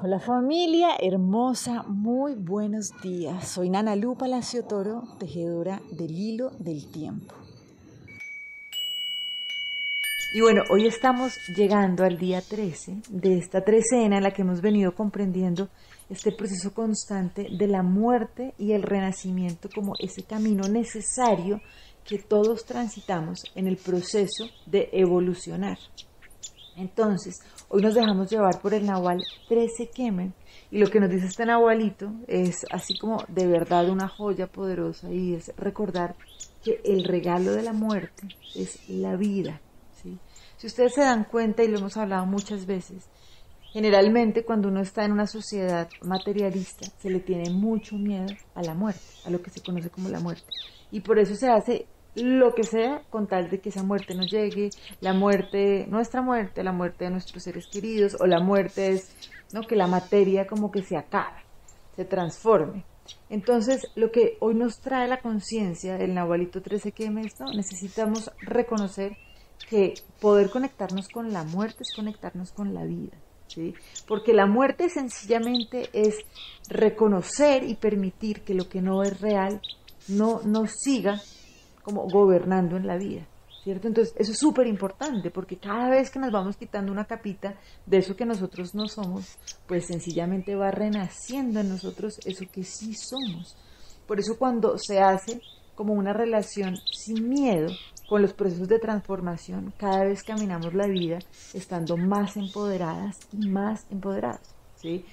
Hola familia hermosa, muy buenos días. Soy Nana Lu Palacio Toro, tejedora del hilo del tiempo. Y bueno, hoy estamos llegando al día 13 de esta trecena en la que hemos venido comprendiendo este proceso constante de la muerte y el renacimiento como ese camino necesario que todos transitamos en el proceso de evolucionar. Entonces, hoy nos dejamos llevar por el Nahual 13 Kemen y lo que nos dice este Nahualito es así como de verdad una joya poderosa y es recordar que el regalo de la muerte es la vida. Si ustedes se dan cuenta, y lo hemos hablado muchas veces, generalmente cuando uno está en una sociedad materialista se le tiene mucho miedo a la muerte, a lo que se conoce como la muerte. Y por eso se hace lo que sea con tal de que esa muerte nos llegue, la muerte, nuestra muerte, la muerte de nuestros seres queridos o la muerte es ¿no? que la materia como que se acabe, se transforme. Entonces, lo que hoy nos trae la conciencia del Nahualito 13 que es, ¿no? necesitamos reconocer que poder conectarnos con la muerte es conectarnos con la vida. ¿sí? Porque la muerte sencillamente es reconocer y permitir que lo que no es real no nos siga como gobernando en la vida, ¿cierto? Entonces, eso es súper importante porque cada vez que nos vamos quitando una capita de eso que nosotros no somos, pues sencillamente va renaciendo en nosotros eso que sí somos. Por eso cuando se hace como una relación sin miedo con los procesos de transformación, cada vez caminamos la vida estando más empoderadas y más empoderadas, ¿sí?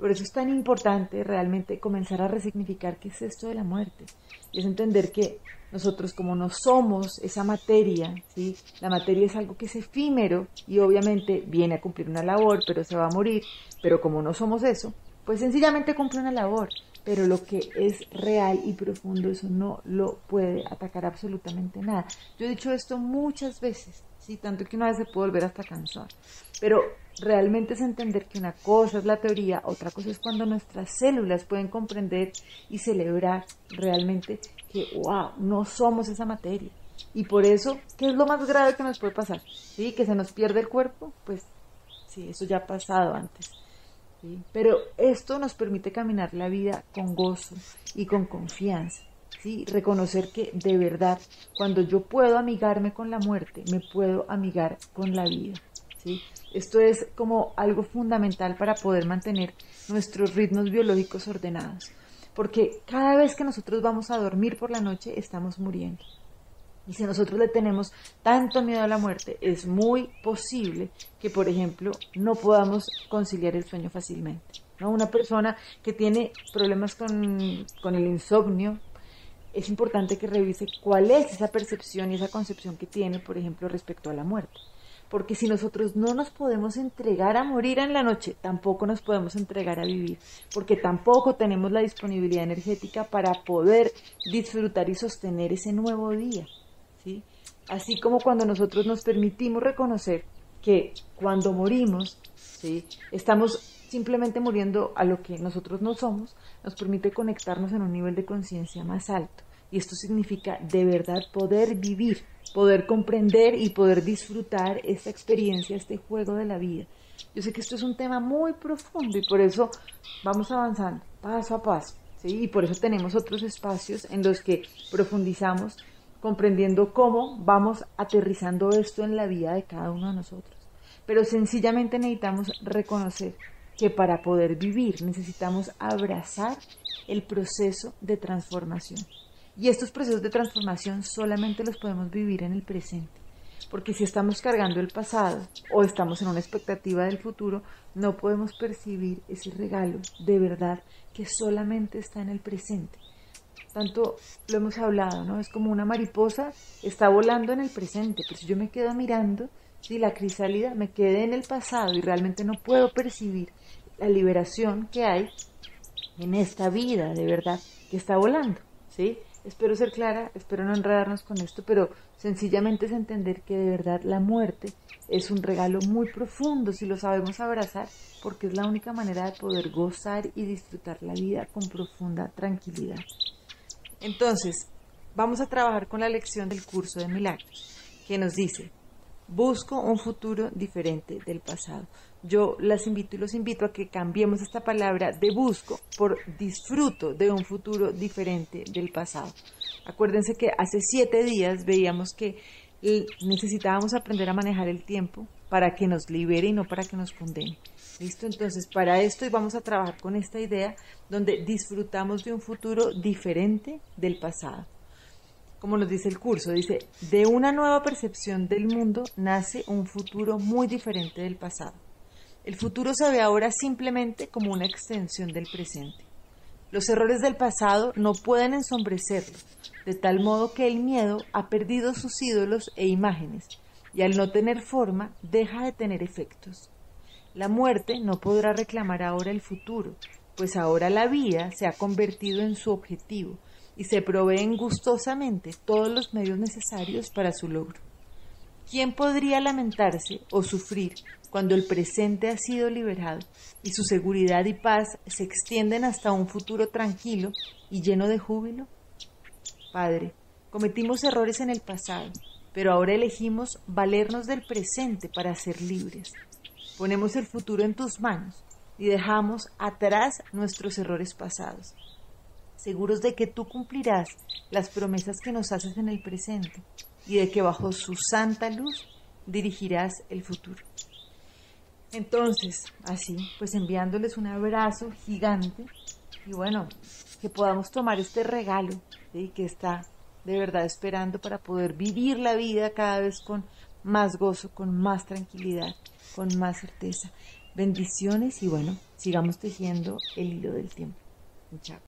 Por eso es tan importante realmente comenzar a resignificar qué es esto de la muerte. Y es entender que nosotros como no somos esa materia, ¿sí? la materia es algo que es efímero y obviamente viene a cumplir una labor, pero se va a morir. Pero como no somos eso, pues sencillamente cumple una labor. Pero lo que es real y profundo, eso no lo puede atacar absolutamente nada. Yo he dicho esto muchas veces, ¿sí? tanto que una vez se puede volver hasta cansar. Pero realmente es entender que una cosa es la teoría, otra cosa es cuando nuestras células pueden comprender y celebrar realmente que, wow, no somos esa materia. Y por eso, ¿qué es lo más grave que nos puede pasar? ¿Sí? Que se nos pierde el cuerpo, pues sí, eso ya ha pasado antes. Pero esto nos permite caminar la vida con gozo y con confianza. ¿sí? Reconocer que de verdad, cuando yo puedo amigarme con la muerte, me puedo amigar con la vida. Esto es como algo fundamental para poder mantener nuestros ritmos biológicos ordenados, porque cada vez que nosotros vamos a dormir por la noche estamos muriendo. Y si nosotros le tenemos tanto miedo a la muerte, es muy posible que, por ejemplo, no podamos conciliar el sueño fácilmente. ¿no? Una persona que tiene problemas con el insomnio, es importante que revise cuál es esa percepción y esa concepción que tiene, por ejemplo, respecto a la muerte porque si nosotros no nos podemos entregar a morir en la noche, tampoco nos podemos entregar a vivir, porque tampoco tenemos la disponibilidad energética para poder disfrutar y sostener ese nuevo día, ¿sí? Así como cuando nosotros nos permitimos reconocer que cuando morimos, ¿sí? Estamos simplemente muriendo a lo que nosotros no somos, nos permite conectarnos en un nivel de conciencia más alto. Y esto significa de verdad poder vivir, poder comprender y poder disfrutar esta experiencia, este juego de la vida. Yo sé que esto es un tema muy profundo y por eso vamos avanzando paso a paso. ¿sí? Y por eso tenemos otros espacios en los que profundizamos comprendiendo cómo vamos aterrizando esto en la vida de cada uno de nosotros. Pero sencillamente necesitamos reconocer que para poder vivir necesitamos abrazar el proceso de transformación. Y estos procesos de transformación solamente los podemos vivir en el presente. Porque si estamos cargando el pasado o estamos en una expectativa del futuro, no podemos percibir ese regalo de verdad que solamente está en el presente. Tanto lo hemos hablado, ¿no? Es como una mariposa está volando en el presente, pero si yo me quedo mirando, si la crisálida me quedé en el pasado y realmente no puedo percibir la liberación que hay en esta vida de verdad que está volando, ¿sí? Espero ser clara, espero no enredarnos con esto, pero sencillamente es entender que de verdad la muerte es un regalo muy profundo si lo sabemos abrazar, porque es la única manera de poder gozar y disfrutar la vida con profunda tranquilidad. Entonces, vamos a trabajar con la lección del curso de milagros, que nos dice, busco un futuro diferente del pasado. yo las invito y los invito a que cambiemos esta palabra de busco por disfruto de un futuro diferente del pasado. Acuérdense que hace siete días veíamos que necesitábamos aprender a manejar el tiempo para que nos libere y no para que nos condene. ¿Listo? Entonces, para esto vamos a trabajar con esta idea donde disfrutamos de un futuro diferente del pasado. Como nos dice el curso, dice, de una nueva percepción del mundo nace un futuro muy diferente del pasado. El futuro se ve ahora simplemente como una extensión del presente. Los errores del pasado no pueden ensombrecerlo, de tal modo que el miedo ha perdido sus ídolos e imágenes, y al no tener forma deja de tener efectos. La muerte no podrá reclamar ahora el futuro, pues ahora la vida se ha convertido en su objetivo y se proveen gustosamente todos los medios necesarios para su logro. ¿Quién podría lamentarse o sufrir cuando el presente ha sido liberado y su seguridad y paz se extienden hasta un futuro tranquilo y lleno de júbilo? Padre, cometimos errores en el pasado, pero ahora elegimos valernos del presente para ser libres. Ponemos el futuro en tus manos y dejamos atrás nuestros errores pasados, seguros de que tú cumplirás las promesas que nos haces en el presente y de que bajo su santa luz dirigirás el futuro. Entonces, así, pues enviándoles un abrazo gigante y bueno, que podamos tomar este regalo y que está de verdad esperando para poder vivir la vida cada vez con más gozo, con más tranquilidad, con más certeza. Bendiciones y bueno, sigamos tejiendo el hilo del tiempo. Chao.